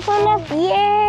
Stefan, yeah.